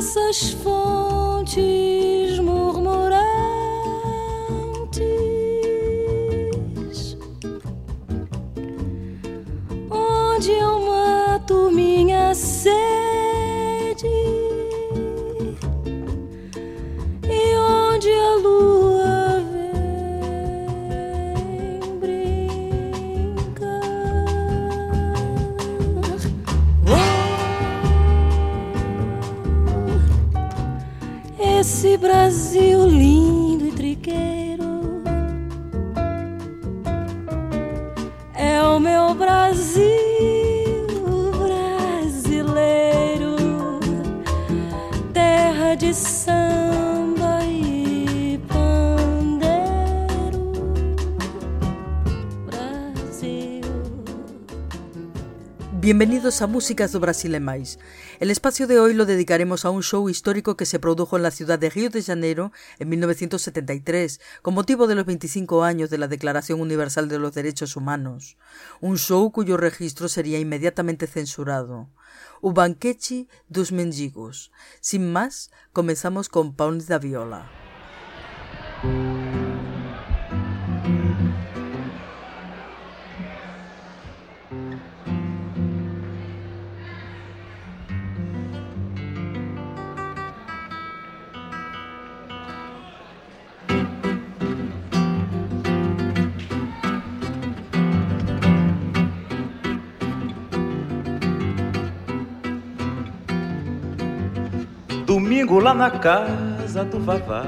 dessas fontes Bienvenidos a Músicas do Brasil e Mais. El espacio de hoy lo dedicaremos a un show histórico que se produjo en la ciudad de Río de Janeiro en 1973, con motivo de los 25 años de la Declaración Universal de los Derechos Humanos. Un show cuyo registro sería inmediatamente censurado. O banquete dos mendigos. Sin más, comenzamos con Pound da Viola. Domingo lá na casa do Vavá.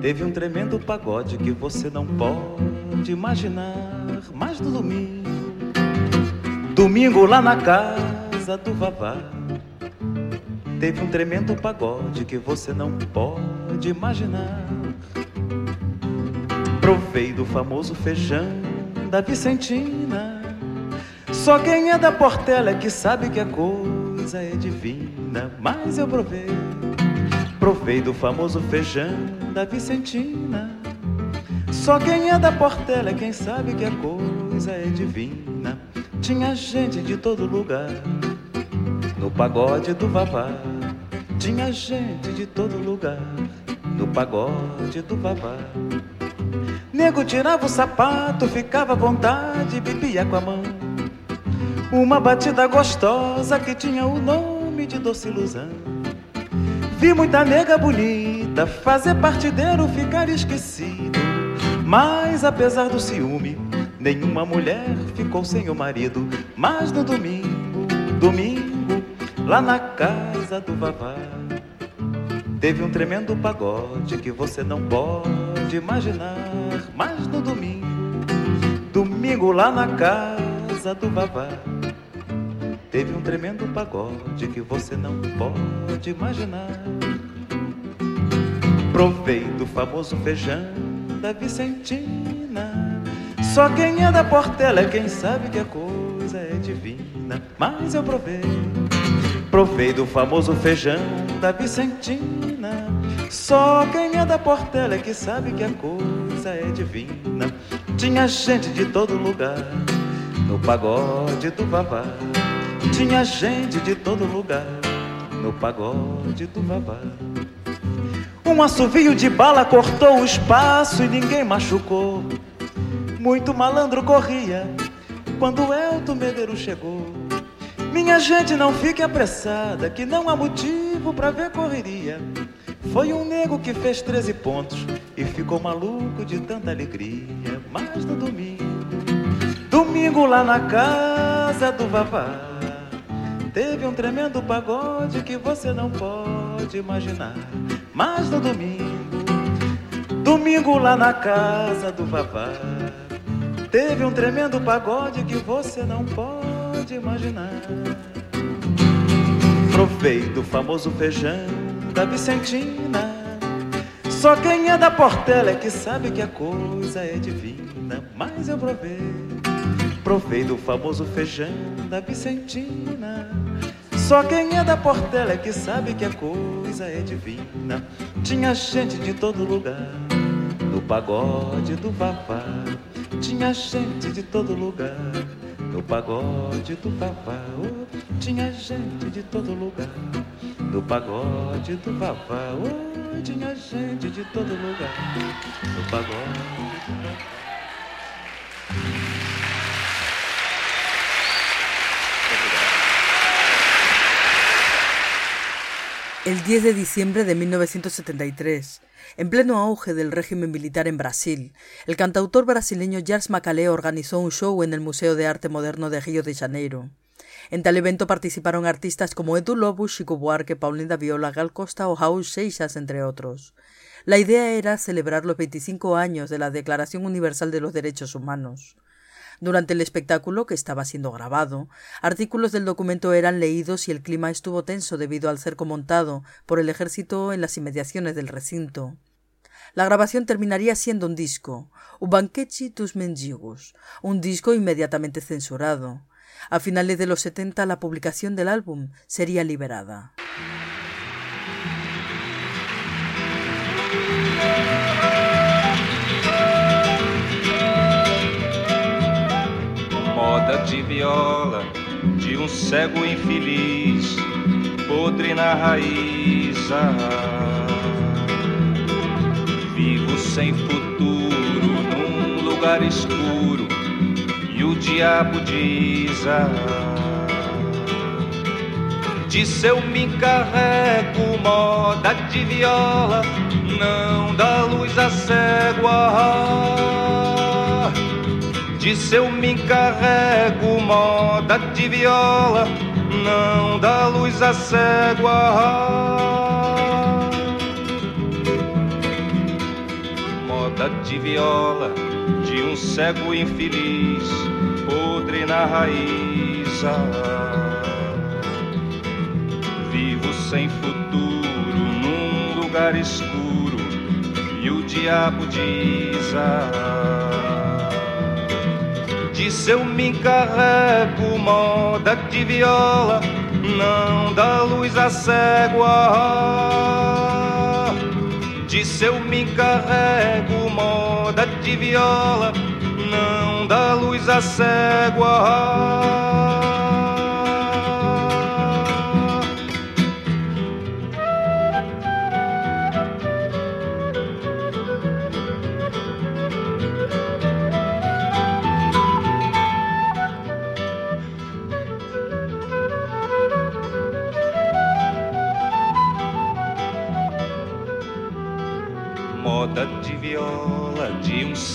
Teve um tremendo pagode que você não pode imaginar Mais do domingo. Domingo lá na casa do Vavá. Teve um tremendo pagode que você não pode imaginar. Provei do famoso feijão da Vicentina. Só quem é da Portela é que sabe que a coisa é divina mas eu provei. Provei do famoso feijão da Vicentina. Só quem é da Portela é quem sabe que a coisa é divina. Tinha gente de todo lugar no pagode do Vavá. Tinha gente de todo lugar no pagode do Vavá. Nego tirava o sapato, ficava à vontade, bebia com a mão. Uma batida gostosa que tinha o nome de doce ilusão. Vi muita nega bonita fazer partideiro ficar esquecido. Mas apesar do ciúme, nenhuma mulher ficou sem o marido. Mas no domingo, domingo, lá na casa do Vavá, teve um tremendo pagode que você não pode imaginar. Mas no domingo, domingo lá na casa do Vavá Teve um tremendo pagode que você não pode imaginar. Provei do famoso feijão da Vicentina. Só quem é da Portela é quem sabe que a coisa é divina. Mas eu provei, provei do famoso feijão da Vicentina. Só quem é da Portela é que sabe que a coisa é divina. Tinha gente de todo lugar no pagode do Vavá. Tinha gente de todo lugar no pagode do Vavá. Um assovio de bala cortou o espaço e ninguém machucou. Muito malandro corria quando o Elton Medeiros chegou. Minha gente, não fique apressada, que não há motivo para ver correria. Foi um nego que fez 13 pontos e ficou maluco de tanta alegria. Mas no domingo, domingo lá na casa do Vavá. Teve um tremendo pagode que você não pode imaginar. Mas no domingo, domingo lá na casa do Vavá, teve um tremendo pagode que você não pode imaginar. Provei do famoso feijão da Vicentina. Só quem é da Portela é que sabe que a coisa é divina. Mas eu provei, provei do famoso feijão da Vicentina. Só quem é da Portela é que sabe que a coisa é divina. Tinha gente de todo lugar no pagode do Vavá. Tinha gente de todo lugar no pagode do Vavá. Oh, tinha gente de todo lugar do pagode do vavá. Oh, tinha gente de todo lugar no pagode do vavá. El 10 de diciembre de 1973, en pleno auge del régimen militar en Brasil, el cantautor brasileño Jars Macalé organizó un show en el Museo de Arte Moderno de Río de Janeiro. En tal evento participaron artistas como Edu Lobo, Chico Buarque, Paulina Viola, Gal Costa o Raúl Seixas, entre otros. La idea era celebrar los 25 años de la Declaración Universal de los Derechos Humanos. Durante el espectáculo, que estaba siendo grabado, artículos del documento eran leídos y el clima estuvo tenso debido al cerco montado por el ejército en las inmediaciones del recinto. La grabación terminaría siendo un disco, Ubanquechi tus mendigos, un disco inmediatamente censurado. A finales de los 70 la publicación del álbum sería liberada. Moda de viola de um cego infeliz, podre na raiz. Ah, vivo sem futuro num lugar escuro e o diabo diz: ah, Disso eu me encarrego, moda de viola, não dá luz a cego. Ah, Disso eu me encarrego, moda de viola, não dá luz a cego. Ah, moda de viola de um cego infeliz, podre na raiz. Ah, vivo sem futuro num lugar escuro e o diabo diz. Ah, Disso eu me encarrego, moda de viola, não dá luz a cego. Ah, Disso eu me encarrego, moda de viola, não dá luz a cego. Ah,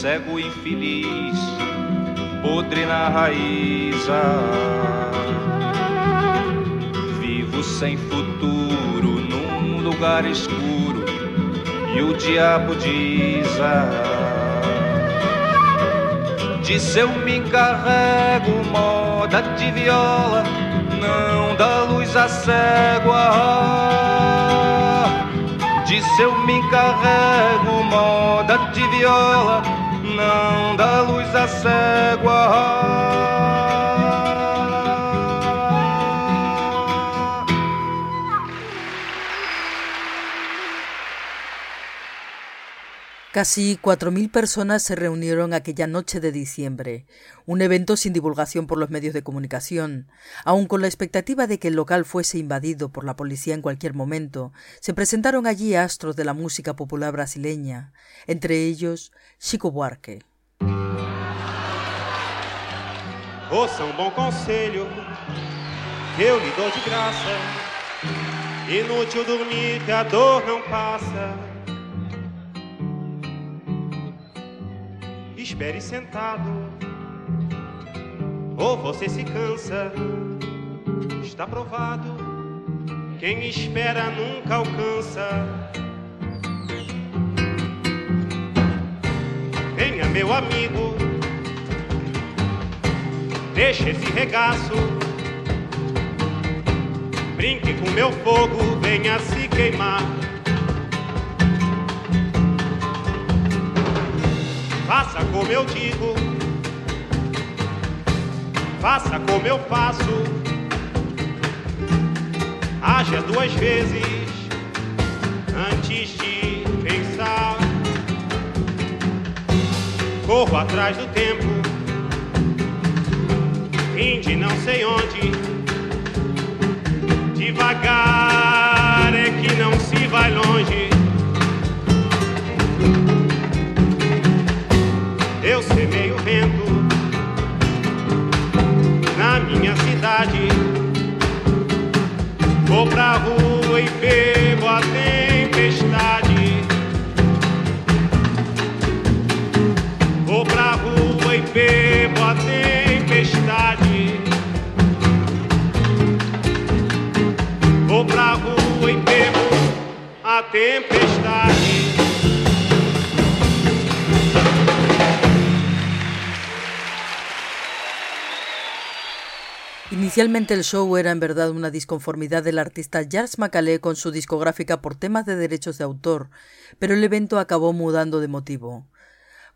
cego infeliz, podre na raiz. Ah, vivo sem futuro num lugar escuro e o diabo diz: ah, Disso eu me encarrego, moda de viola, não dá luz a cego. Ah, Disso eu me encarrego, moda de viola, não dá luz a cego. Casi 4.000 personas se reunieron aquella noche de diciembre, un evento sin divulgación por los medios de comunicación. Aun con la expectativa de que el local fuese invadido por la policía en cualquier momento, se presentaron allí astros de la música popular brasileña, entre ellos Chico Buarque. Ouça um bom conselho que eu lhe dou de graça. Inútil dormir que a dor não passa. Espere sentado, ou você se cansa. Está provado, quem espera nunca alcança. Venha, meu amigo, deixa esse regaço. Brinque com meu fogo, venha se queimar. Faça como eu digo, faça como eu faço. Haja duas vezes antes de pensar. Corro atrás do tempo, vim não sei onde, devagar. que não se vai longe. Eu semeio vento na minha cidade. Vou pra rua e bebo a tempestade. Vou pra rua e bebo a tempestade. Vou pra rua e bebo a tempestade. Inicialmente el show era en verdad una disconformidad del artista Charles Macalé con su discográfica por temas de derechos de autor, pero el evento acabó mudando de motivo.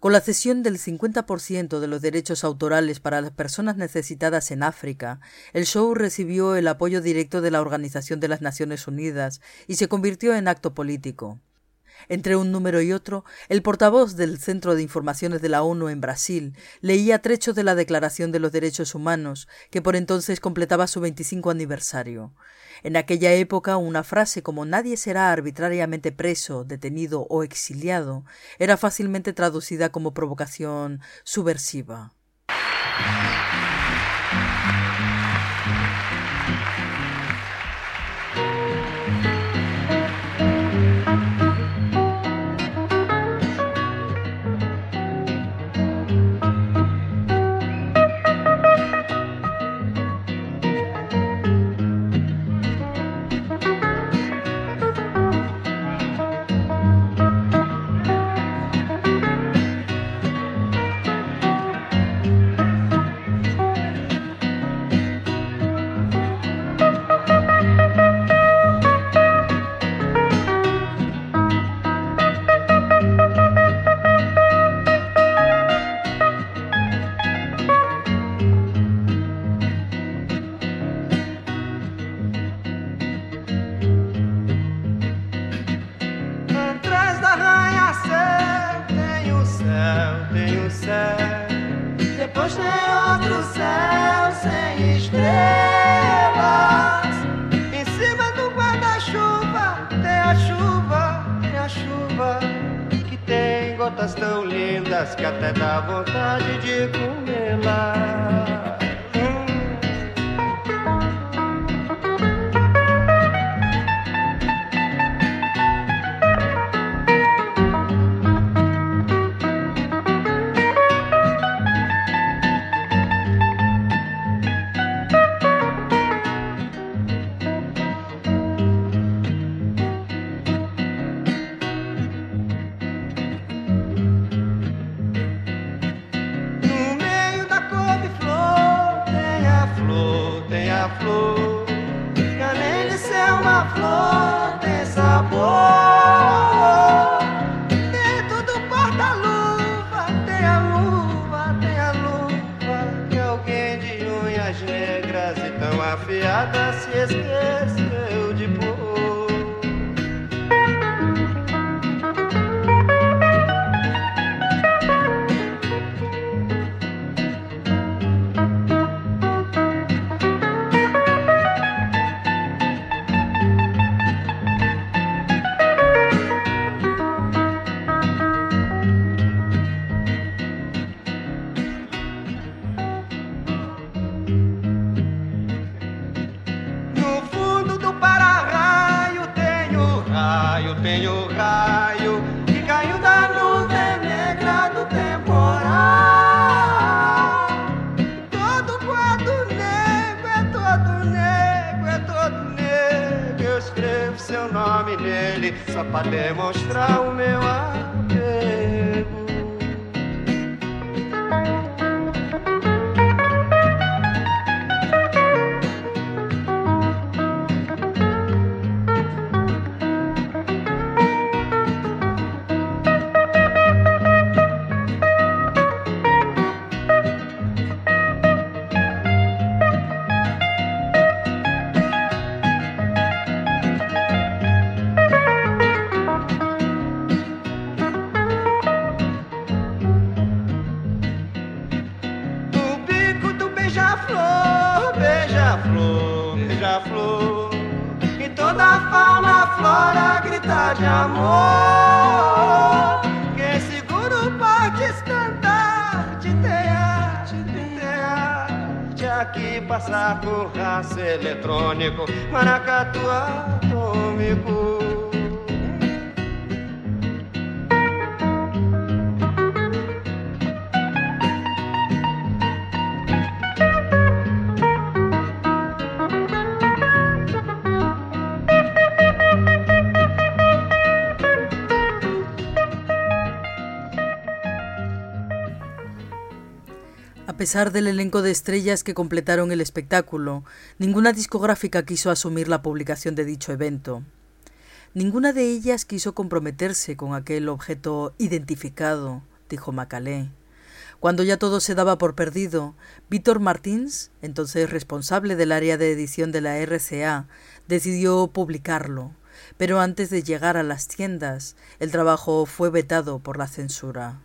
Con la cesión del 50% de los derechos autorales para las personas necesitadas en África, el show recibió el apoyo directo de la Organización de las Naciones Unidas y se convirtió en acto político. Entre un número y otro, el portavoz del Centro de Informaciones de la ONU en Brasil leía trechos de la Declaración de los Derechos Humanos, que por entonces completaba su 25 aniversario. En aquella época, una frase como nadie será arbitrariamente preso, detenido o exiliado era fácilmente traducida como provocación subversiva. Que até dá vontade de comê-la. Raio, tem o raio que caiu da nuvem negra do temporal. Todo quadro negro é todo negro, é todo negro. Eu escrevo seu nome nele só pra demonstrar o meu apego. Pesar del elenco de estrellas que completaron el espectáculo, ninguna discográfica quiso asumir la publicación de dicho evento. Ninguna de ellas quiso comprometerse con aquel objeto identificado, dijo Macalé. Cuando ya todo se daba por perdido, Víctor Martins, entonces responsable del área de edición de la RCA, decidió publicarlo, pero antes de llegar a las tiendas, el trabajo fue vetado por la censura.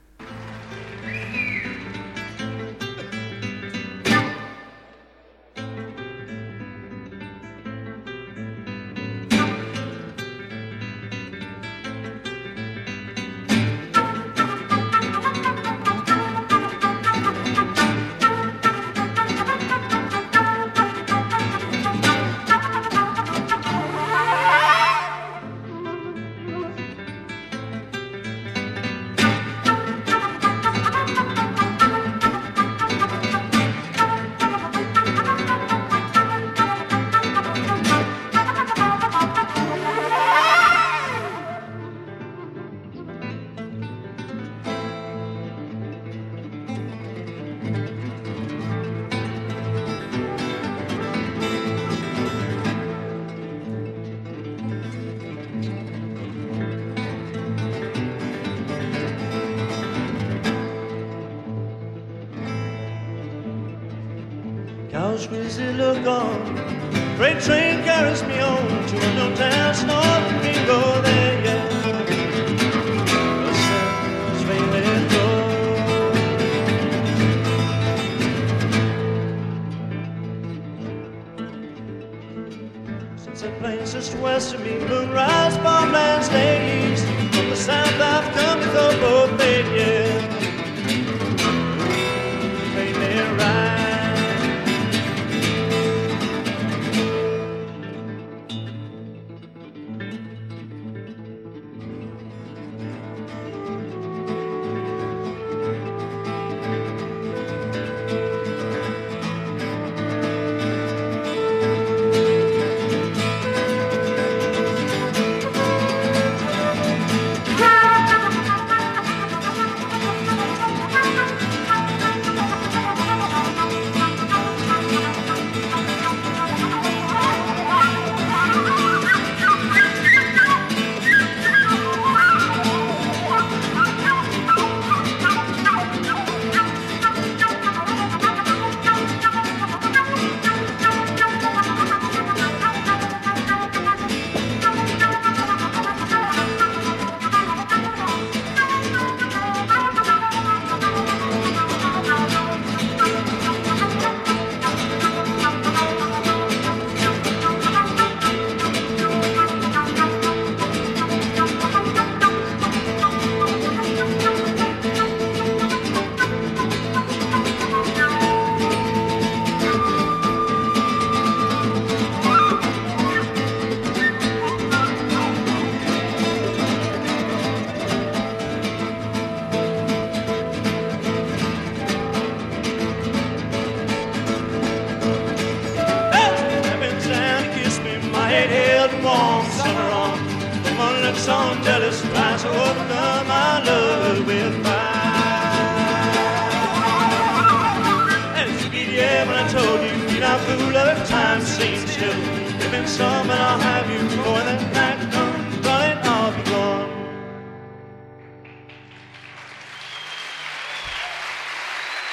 It's sweet, yeah, when I told you, you're not fool of it, time seems still. Give me some and I'll have you before the night comes, running, I'll be gone.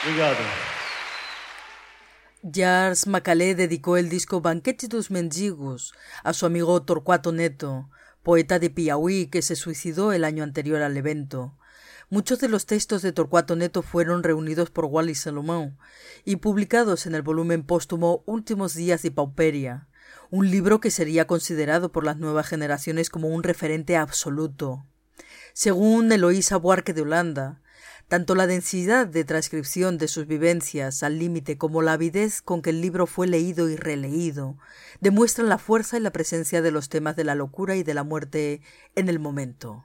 Obrigado. Jars Macalé dedicó el disco Banquete dos Mendigos a su amigo Torcuato Neto, poeta de Piauí que se suicidó el año anterior al evento. Muchos de los textos de Torcuato Neto fueron reunidos por Wally Salomón y publicados en el volumen póstumo Últimos días de Pauperia, un libro que sería considerado por las nuevas generaciones como un referente absoluto. Según Eloísa Buarque de Holanda, tanto la densidad de transcripción de sus vivencias al límite como la avidez con que el libro fue leído y releído demuestran la fuerza y la presencia de los temas de la locura y de la muerte en el momento.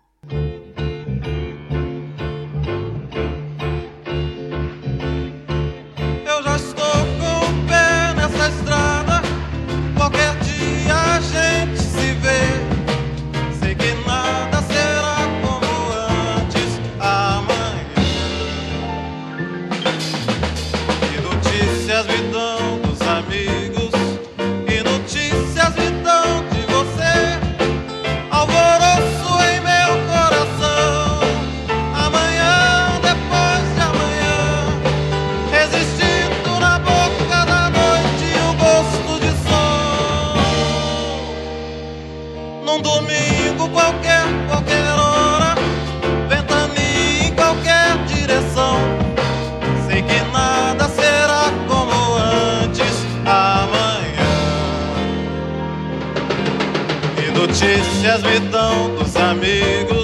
transmitão dos amigos.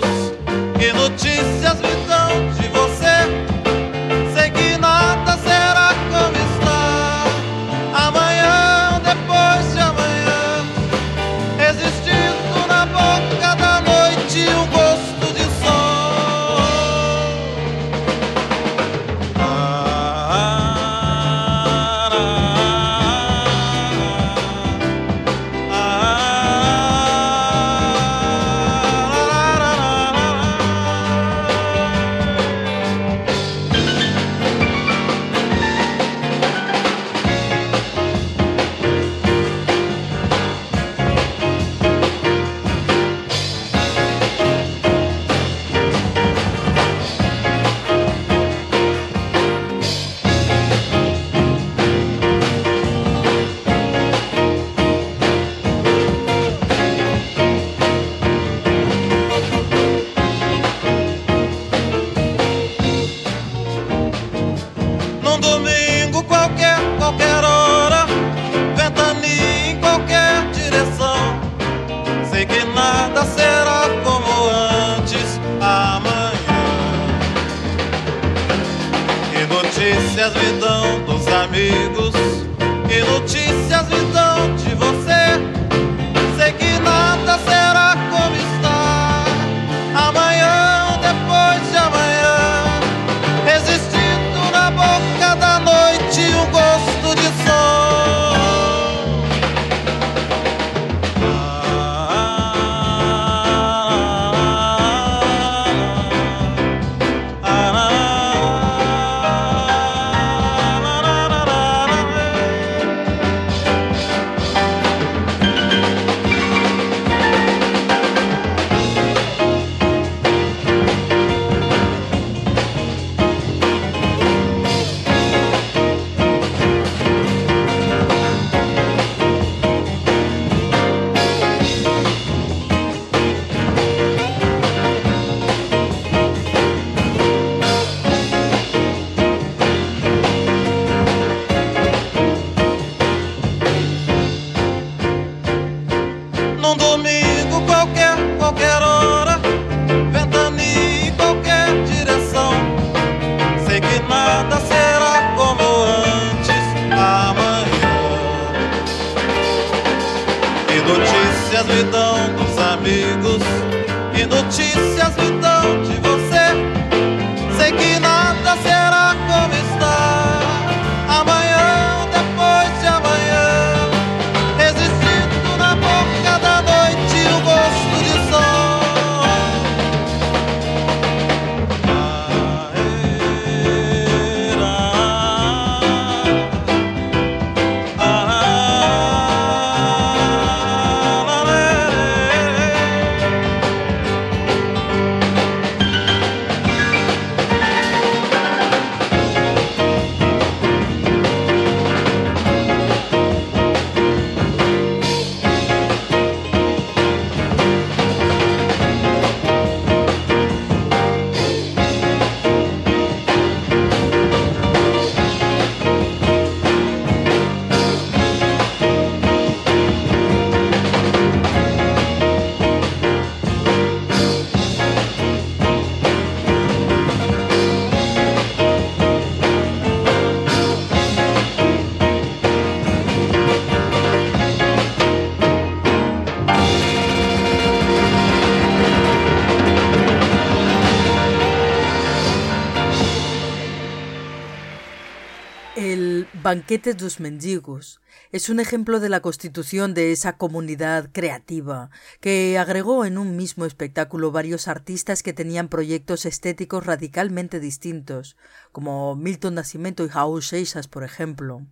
Banquetes dos Mendigos es un ejemplo de la constitución de esa comunidad creativa que agregó en un mismo espectáculo varios artistas que tenían proyectos estéticos radicalmente distintos, como Milton Nascimento y Raúl Seixas, por ejemplo.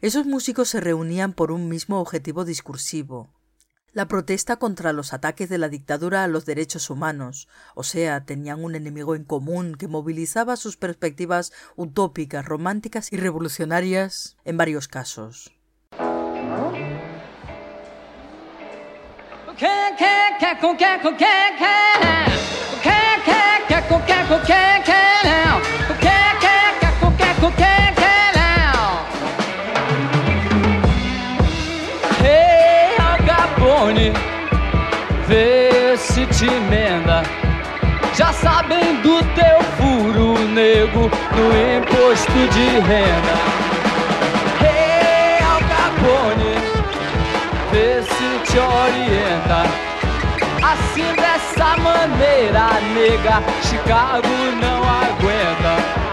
Esos músicos se reunían por un mismo objetivo discursivo, la protesta contra los ataques de la dictadura a los derechos humanos, o sea, tenían un enemigo en común que movilizaba sus perspectivas utópicas, románticas y revolucionarias en varios casos. Nego no imposto de renda. Hey, Al Capone, vê se te orienta. Assim dessa maneira, nega, Chicago não aguenta.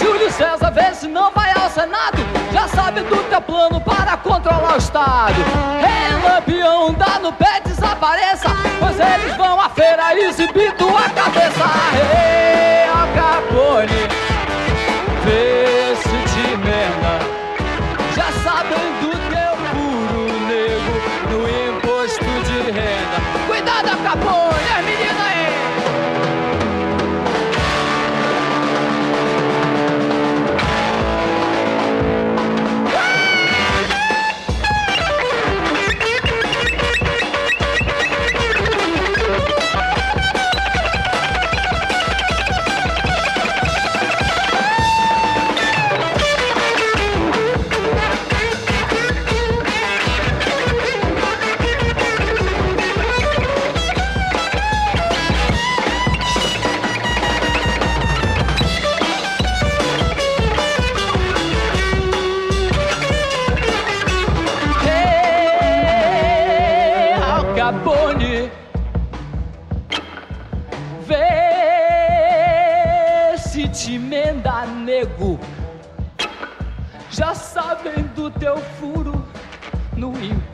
Júlio César, vê se não vai ao Senado. Já sabe do teu plano para controlar o Estado. Rei Lampião, dá no pé, desapareça. Pois eles vão à feira exibir tua cabeça. Rei Al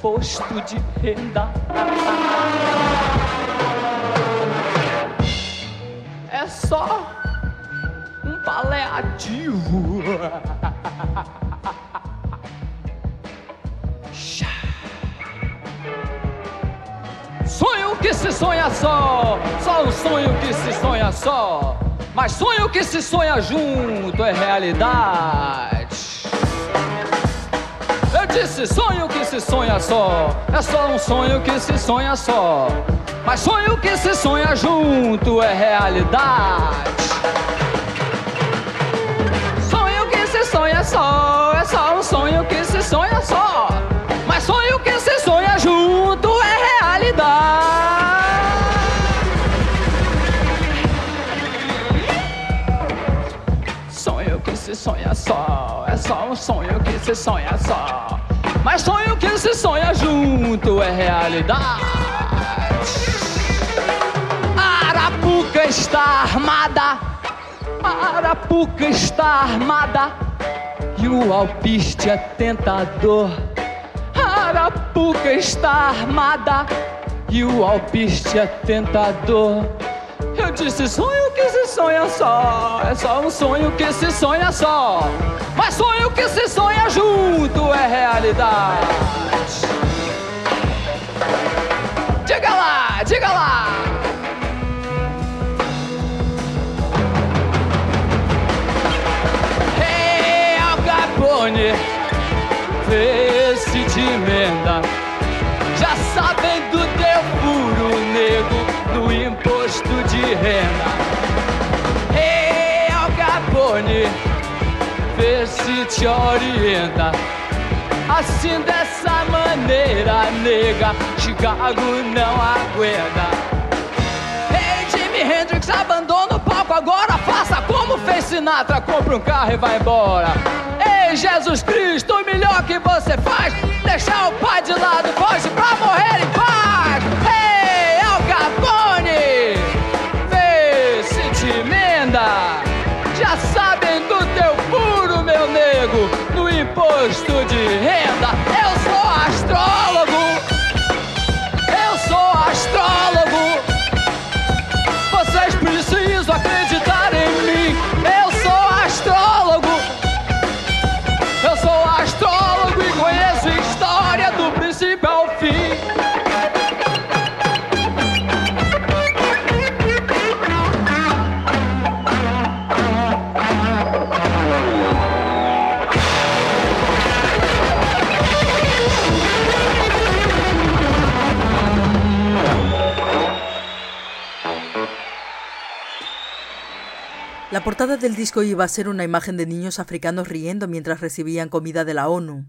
imposto de renda. É só um paliativo. Sonho que se sonha só, só um sonho que se sonha só. Mas sonho que se sonha junto é realidade. Eu disse sonho que se sonha só, é só um sonho que se sonha só. Mas sonho que se sonha junto é realidade. Sonho que se sonha só, é só um sonho que se sonha só. Mas sonho sonha só, é só um sonho que se sonha só. Mas sonho que se sonha junto é realidade. Arapuca está armada, Arapuca está armada e o alpiste é tentador. Arapuca está armada e o alpiste é tentador. Eu disse sonho que sonha só, é só um sonho que se sonha só. Mas sonho que se sonha junto é realidade. Diga lá, diga lá. Hey, Al Capone, vê se te emenda. Já sabem do teu furo nego no imposto de renda. Te orienta. Assim dessa maneira, nega, Chicago não aguenta. Ei, Jimi Hendrix, abandona o palco agora. Faça como fez Sinatra, compra um carro e vai embora. Ei, Jesus Cristo, o melhor que você faz, deixar o pai de lado, foge pra morrer em paz. Ei, posto! La portada del disco iba a ser una imagen de niños africanos riendo mientras recibían comida de la ONU.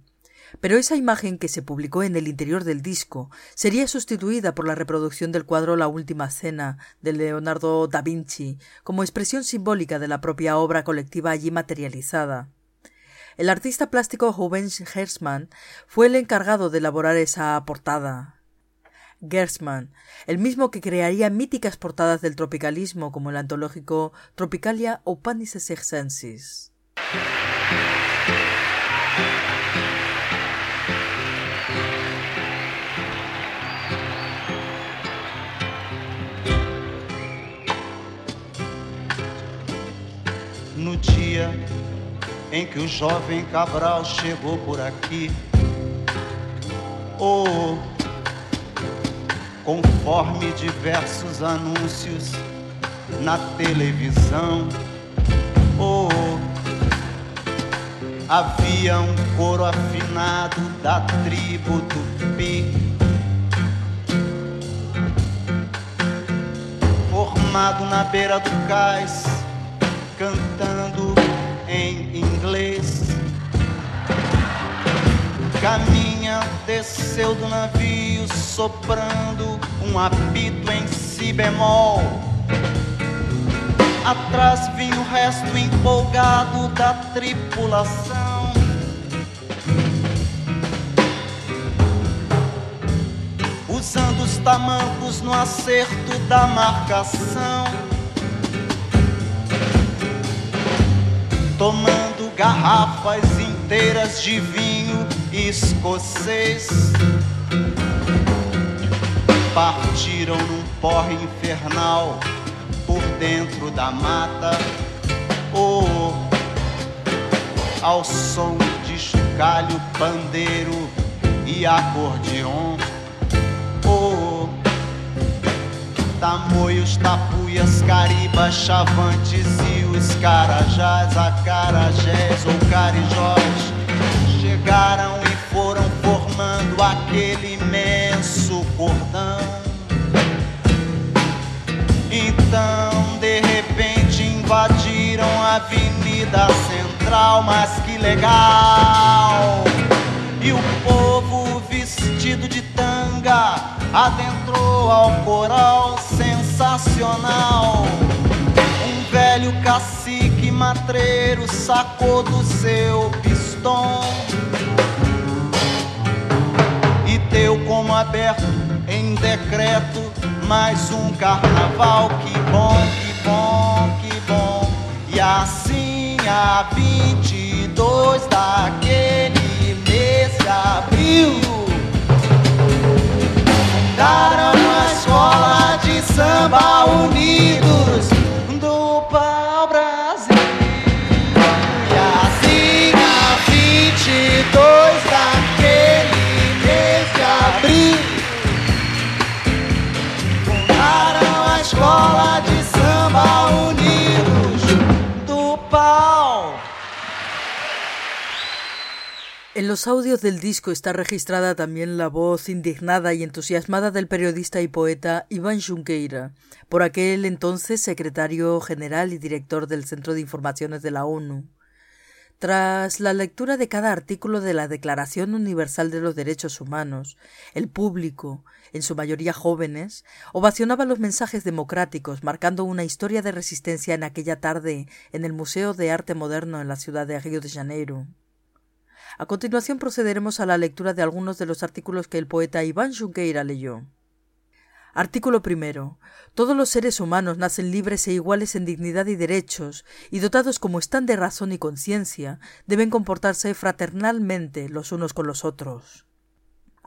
Pero esa imagen que se publicó en el interior del disco sería sustituida por la reproducción del cuadro La Última Cena de Leonardo da Vinci como expresión simbólica de la propia obra colectiva allí materializada. El artista plástico Rubens Hersman fue el encargado de elaborar esa portada. Gersman, el mismo que crearía míticas portadas del tropicalismo como el antológico Tropicalia Opanice Circensis. No dia em que o jovem Cabral chegou por aqui, oh, conforme diversos anúncios na televisão, oh, havia um coro afinado da tribo Tupi. Formado na beira do cais, cantando em inglês. Caminha, desceu do navio, soprando um apito em si bemol. Atrás vinha o resto empolgado da tripulação. Usando os tamancos no acerto da marcação. tomando garrafas inteiras de vinho escocês. Partiram num porre infernal por dentro da mata, oh, ao som de chocalho, pandeiro e acordeon. Oh, tamoios, tapuias, caribas, chavantes e os carajás, acarajés ou carijós chegaram formando aquele imenso cordão. Então, de repente, invadiram a Avenida Central, mas que legal! E o povo vestido de tanga adentrou ao coral sensacional. Um velho cacique matreiro sacou do seu pistão como aberto em decreto mais um carnaval. Que bom, que bom, que bom. E assim a 22 daquele mês de abril fundaram a escola de samba unidos En los audios del disco está registrada también la voz indignada y entusiasmada del periodista y poeta Iván Junqueira, por aquel entonces secretario general y director del Centro de Informaciones de la ONU. Tras la lectura de cada artículo de la Declaración Universal de los Derechos Humanos, el público, en su mayoría jóvenes, ovacionaba los mensajes democráticos, marcando una historia de resistencia en aquella tarde en el Museo de Arte Moderno en la ciudad de Río de Janeiro. A continuación procederemos a la lectura de algunos de los artículos que el poeta Iván Junqueira leyó. Artículo primero. Todos los seres humanos nacen libres e iguales en dignidad y derechos, y dotados como están de razón y conciencia, deben comportarse fraternalmente los unos con los otros.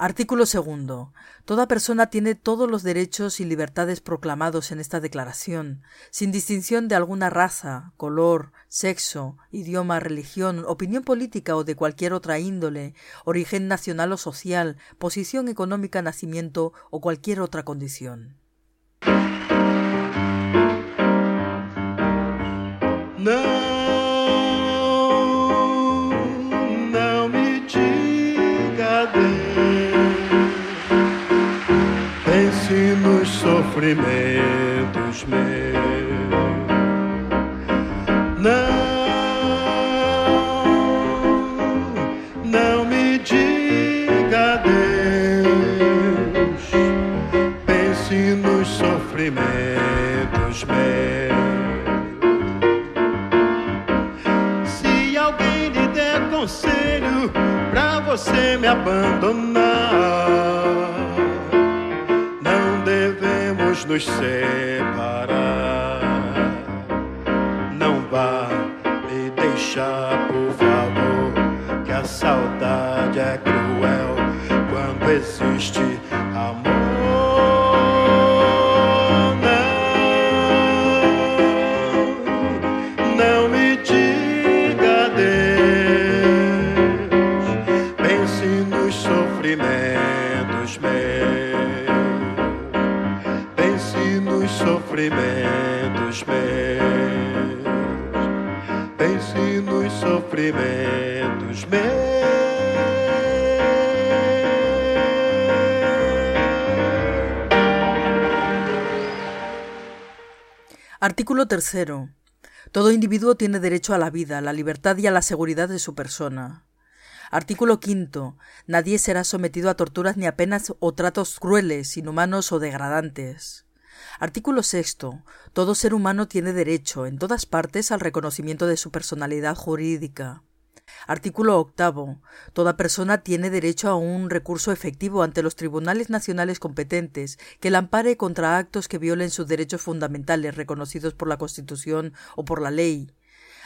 Artículo segundo. Toda persona tiene todos los derechos y libertades proclamados en esta declaración, sin distinción de alguna raza, color, sexo, idioma, religión, opinión política o de cualquier otra índole, origen nacional o social, posición económica, nacimiento o cualquier otra condición. Não, sofrimentos meus. Não, não me diga adeus. Pense nos sofrimentos meus. Se alguém lhe der conselho pra você me abandonar, nos separar. Não vá me deixar, por favor, que a saudade é cruel quando existe Artículo tercero. Todo individuo tiene derecho a la vida, la libertad y a la seguridad de su persona. Artículo quinto. Nadie será sometido a torturas ni a penas o tratos crueles, inhumanos o degradantes. Artículo sexto. Todo ser humano tiene derecho, en todas partes, al reconocimiento de su personalidad jurídica. Artículo octavo. Toda persona tiene derecho a un recurso efectivo ante los tribunales nacionales competentes que la ampare contra actos que violen sus derechos fundamentales reconocidos por la Constitución o por la ley.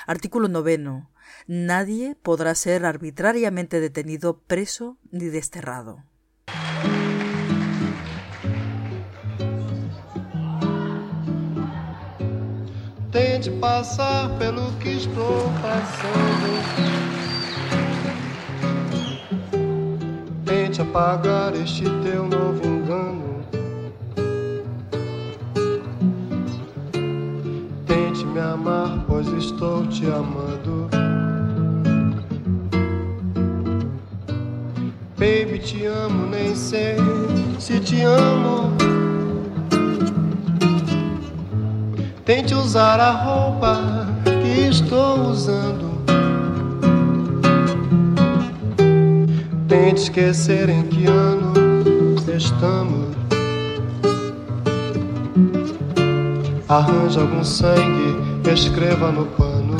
Artículo noveno. Nadie podrá ser arbitrariamente detenido, preso ni desterrado. Tente passar pelo que estou passando. Tente apagar este teu novo engano. Tente me amar, pois estou te amando. Baby, te amo, nem sei se te amo. Tente usar a roupa que estou usando. Tente esquecer em que ano estamos. Arranje algum sangue, escreva no pano.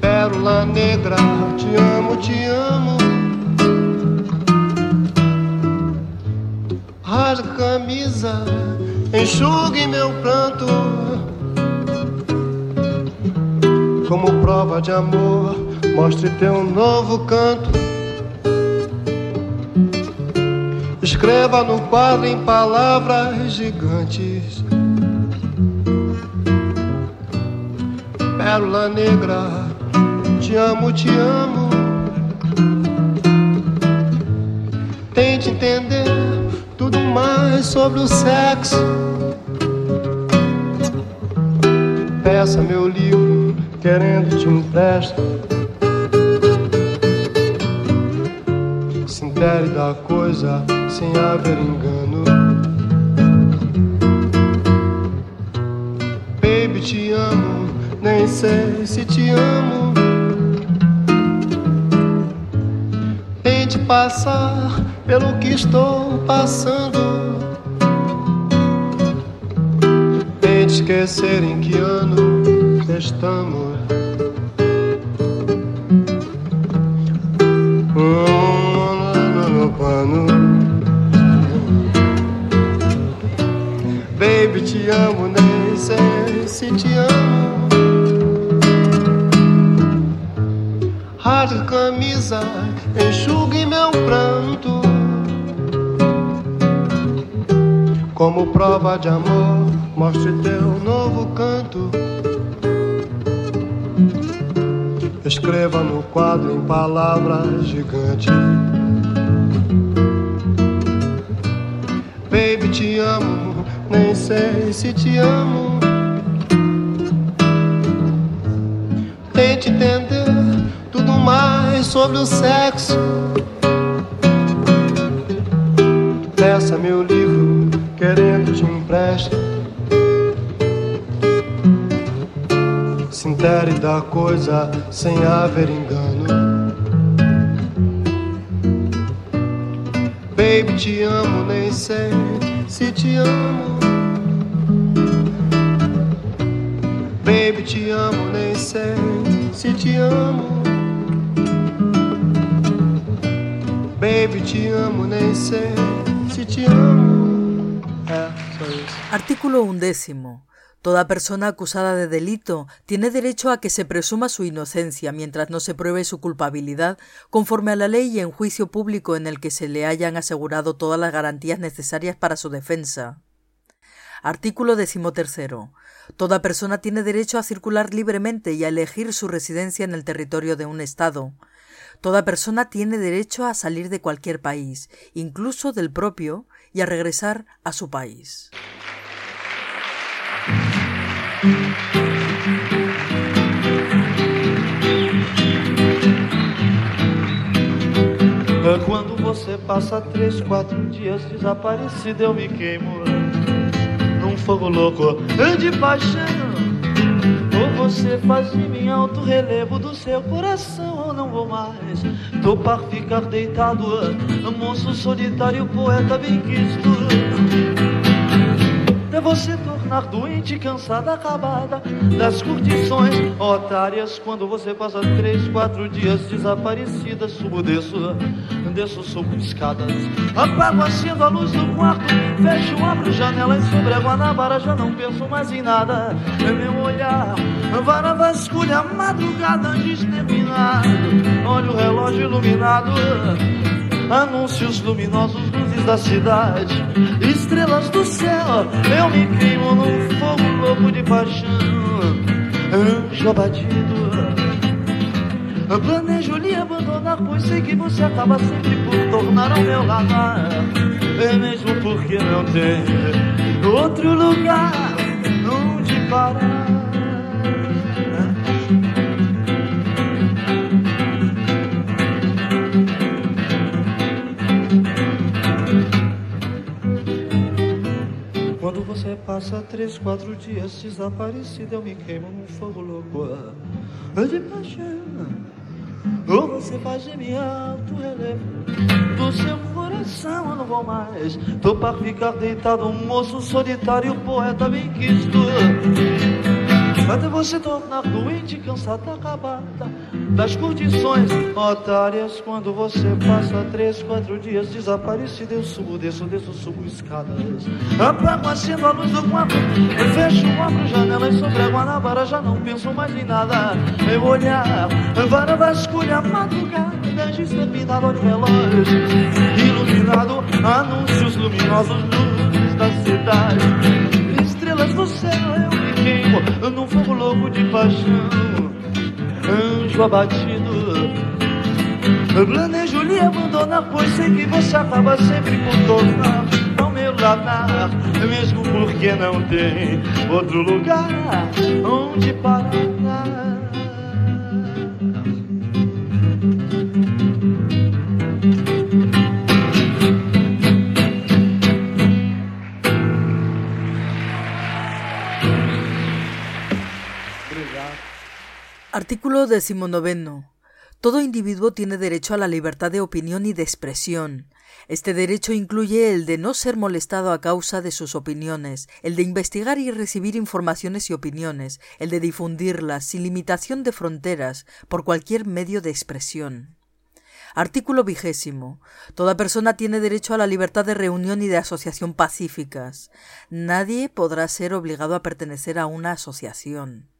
Pérola negra, te amo, te amo. Rasgue a camisa, enxugue meu pranto. Como prova de amor, mostre teu novo canto. Escreva no quadro em palavras gigantes. Pérola negra, te amo, te amo. Tente entender mais sobre o sexo. Peça meu livro, querendo te empresto. Se intere da coisa sem haver engano. Baby, te amo, nem sei se te amo. Tente passar pelo que estou passando. Tente esquecer em que ano estamos. Baby, te amo, nem sei se te amo. Rasga camisa, enxugue meu Como prova de amor, mostre teu novo canto. Escreva no quadro em palavras gigantes. Baby, te amo, nem sei se te amo. Tente entender tudo mais sobre o sexo. Peça meu livro, querendo te empresto. Se intere da coisa sem haver engano. Baby, te amo, nem sei se te amo. Baby, te amo, nem sei se te amo. Baby, te amo, nem sei se te amo. Artículo undécimo. Toda persona acusada de delito tiene derecho a que se presuma su inocencia mientras no se pruebe su culpabilidad conforme a la ley y en juicio público en el que se le hayan asegurado todas las garantías necesarias para su defensa. Artículo decimotercero. Toda persona tiene derecho a circular libremente y a elegir su residencia en el territorio de un Estado. Toda persona tiene derecho a salir de cualquier país, incluso del propio, y a regresar a su país. Quando você passa três, quatro dias desaparecido, eu me queimo num fogo louco de paixão. Ou você faz de mim alto relevo do seu coração, ou não vou mais topar ficar deitado, moço solitário, poeta bem quisto. Até você doente, cansada, acabada das curtições otárias. Quando você passa três, quatro dias desaparecida, subo, desço, desço, subo escadas. Apago, acendo a luz do quarto, fecho, abro janelas sobre a Guanabara. Já não penso mais em nada. Meu olhar, vara vasculha, madrugada exterminado. Olha o relógio iluminado. Anúncios luminosos, luzes da cidade, estrelas do céu. Eu me queimo num fogo louco de paixão. Anjo abatido. Planejo lhe abandonar, pois sei que você acaba sempre por tornar ao meu radar. É mesmo porque não tem outro lugar onde parar. Você passa três, quatro dias desaparecido, eu me queimo num fogo louco de paixão. Ou você faz de mim alto relevo do seu coração, eu não vou mais topar ficar deitado, um moço solitário, poeta bem quisto. Até você tornar doente, cansada, acabada das curtições otárias. Quando você passa três, quatro dias desaparecido, eu subo, desço, desço, subo escadas. Apago, acendo a luz do quarto, fecho, abro janelas sobre a Guanabara. Já não penso mais em nada. Eu olhar, vara vasculha, madrugada, exterminado, olha o relógio iluminado, anúncios luminosos, luzes da cidade, estrelas do céu. Eu me queimo num fogo louco de paixão anjo abatido. Planejo lhe abandonar, pois sei que você acaba sempre por tornar ao meu ladar, mesmo porque não tem outro lugar onde parar. Artículo decimonoveno. Todo individuo tiene derecho a la libertad de opinión y de expresión. Este derecho incluye el de no ser molestado a causa de sus opiniones, el de investigar y recibir informaciones y opiniones, el de difundirlas sin limitación de fronteras por cualquier medio de expresión. Artículo vigésimo. Toda persona tiene derecho a la libertad de reunión y de asociación pacíficas. Nadie podrá ser obligado a pertenecer a una asociación.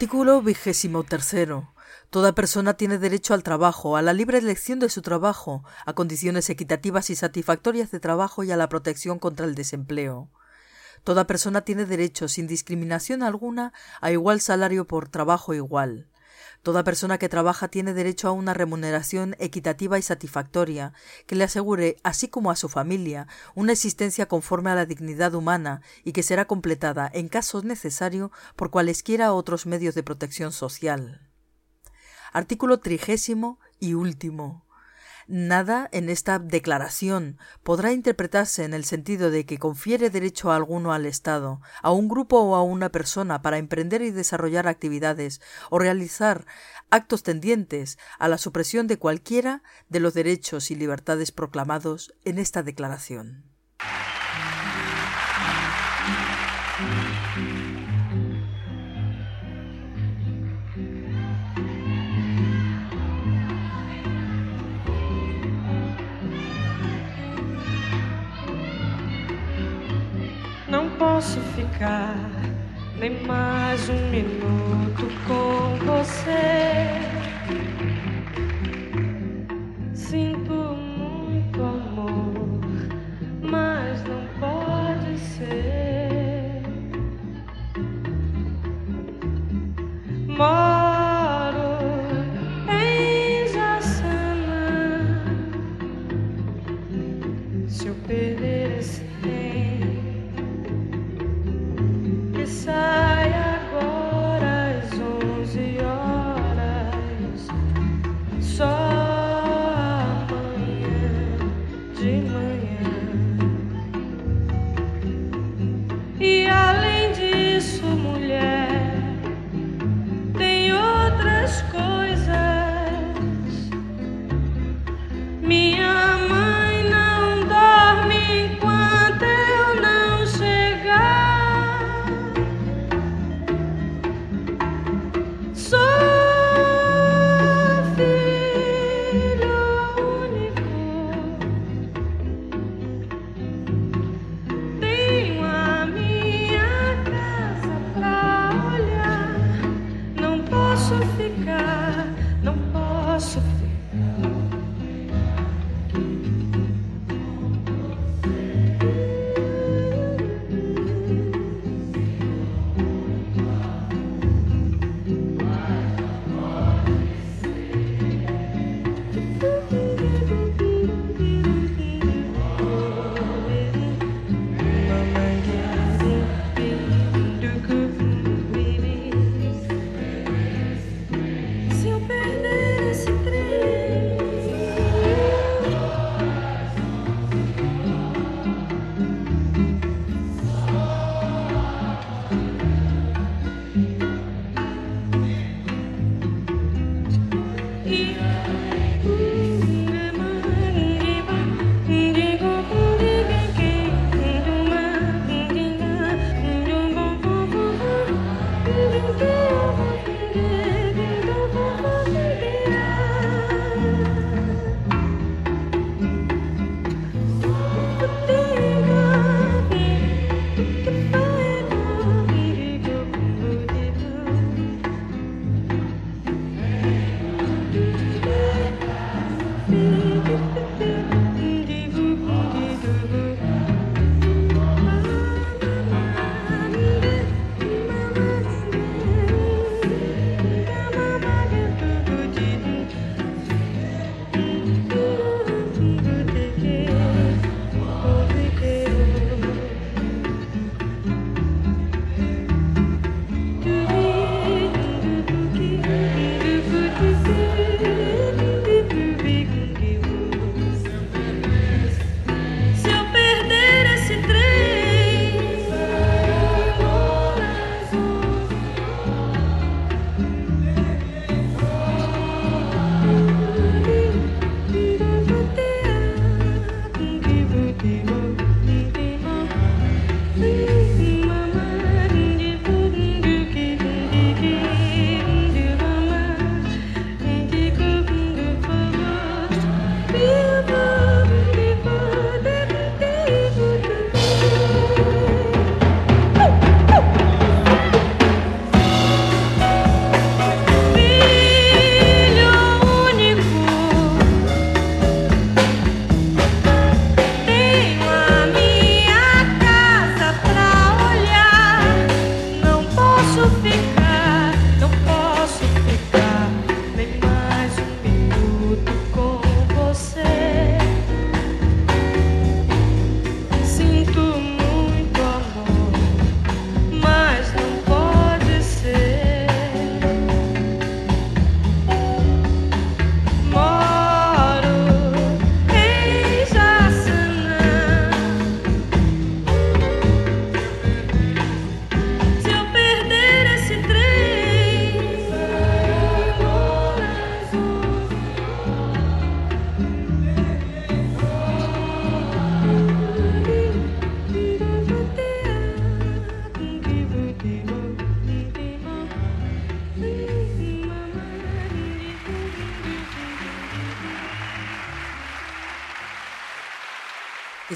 Artículo vigésimo tercero. Toda persona tiene derecho al trabajo, a la libre elección de su trabajo, a condiciones equitativas y satisfactorias de trabajo y a la protección contra el desempleo. Toda persona tiene derecho, sin discriminación alguna, a igual salario por trabajo igual. Toda persona que trabaja tiene derecho a una remuneración equitativa y satisfactoria, que le asegure, así como a su familia, una existencia conforme a la dignidad humana y que será completada, en caso necesario, por cualesquiera otros medios de protección social. Artículo trigésimo y último. Nada en esta declaración podrá interpretarse en el sentido de que confiere derecho alguno al Estado, a un grupo o a una persona para emprender y desarrollar actividades o realizar actos tendientes a la supresión de cualquiera de los derechos y libertades proclamados en esta declaración. Posso ficar nem mais um minuto com você. Sinto muito amor, mas não pode ser. Moro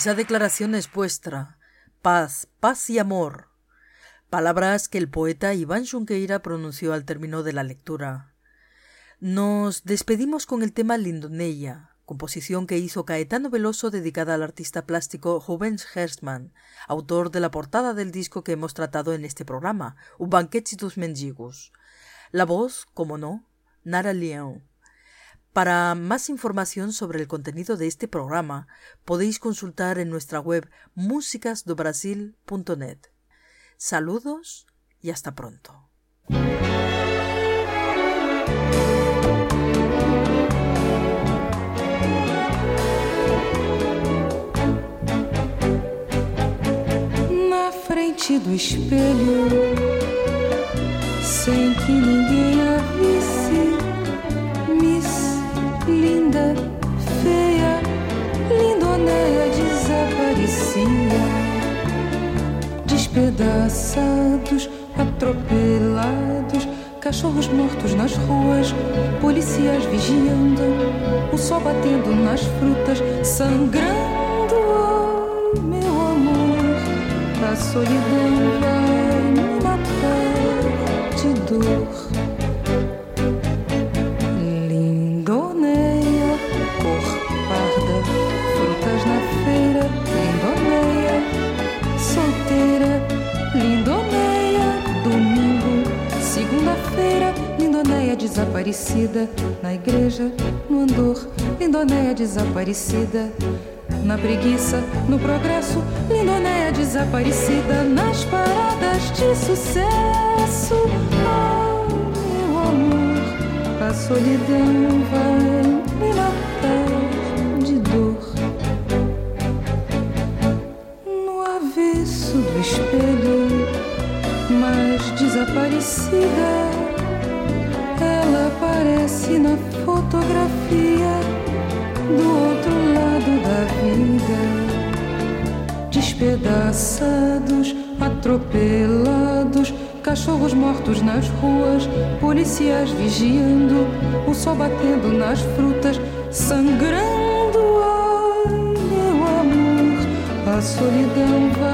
Esa declaración es vuestra. Paz, paz y amor. Palabras que el poeta Iván Junqueira pronunció al término de la lectura. Nos despedimos con el tema Lindoneia, composición que hizo Caetano Veloso dedicada al artista plástico Rubens Hertzmann, autor de la portada del disco que hemos tratado en este programa, Un banquete dos mendigos. La voz, como no, Nara León. Para más información sobre el contenido de este programa, podéis consultar en nuestra web musicasdobrasil.net. Saludos y hasta pronto. Frente do espelho, sem que ninguém desaparecia. Despedaçados, atropelados, cachorros mortos nas ruas, policiais vigiando, o sol batendo nas frutas, sangrando. Oh, meu amor, a solidão vai me matar de dor. Na igreja, no andor, lindoneia desaparecida. Na preguiça, no progresso, lindoneia desaparecida nas paradas de sucesso. Oh, meu amor, a solidão vai me matar de dor. No avesso do espelho, mas desaparecida, na fotografia do outro lado da vida. Despedaçados, atropelados, cachorros mortos nas ruas, policiais vigiando, o sol batendo nas frutas, sangrando. Ai, meu amor, a solidão vai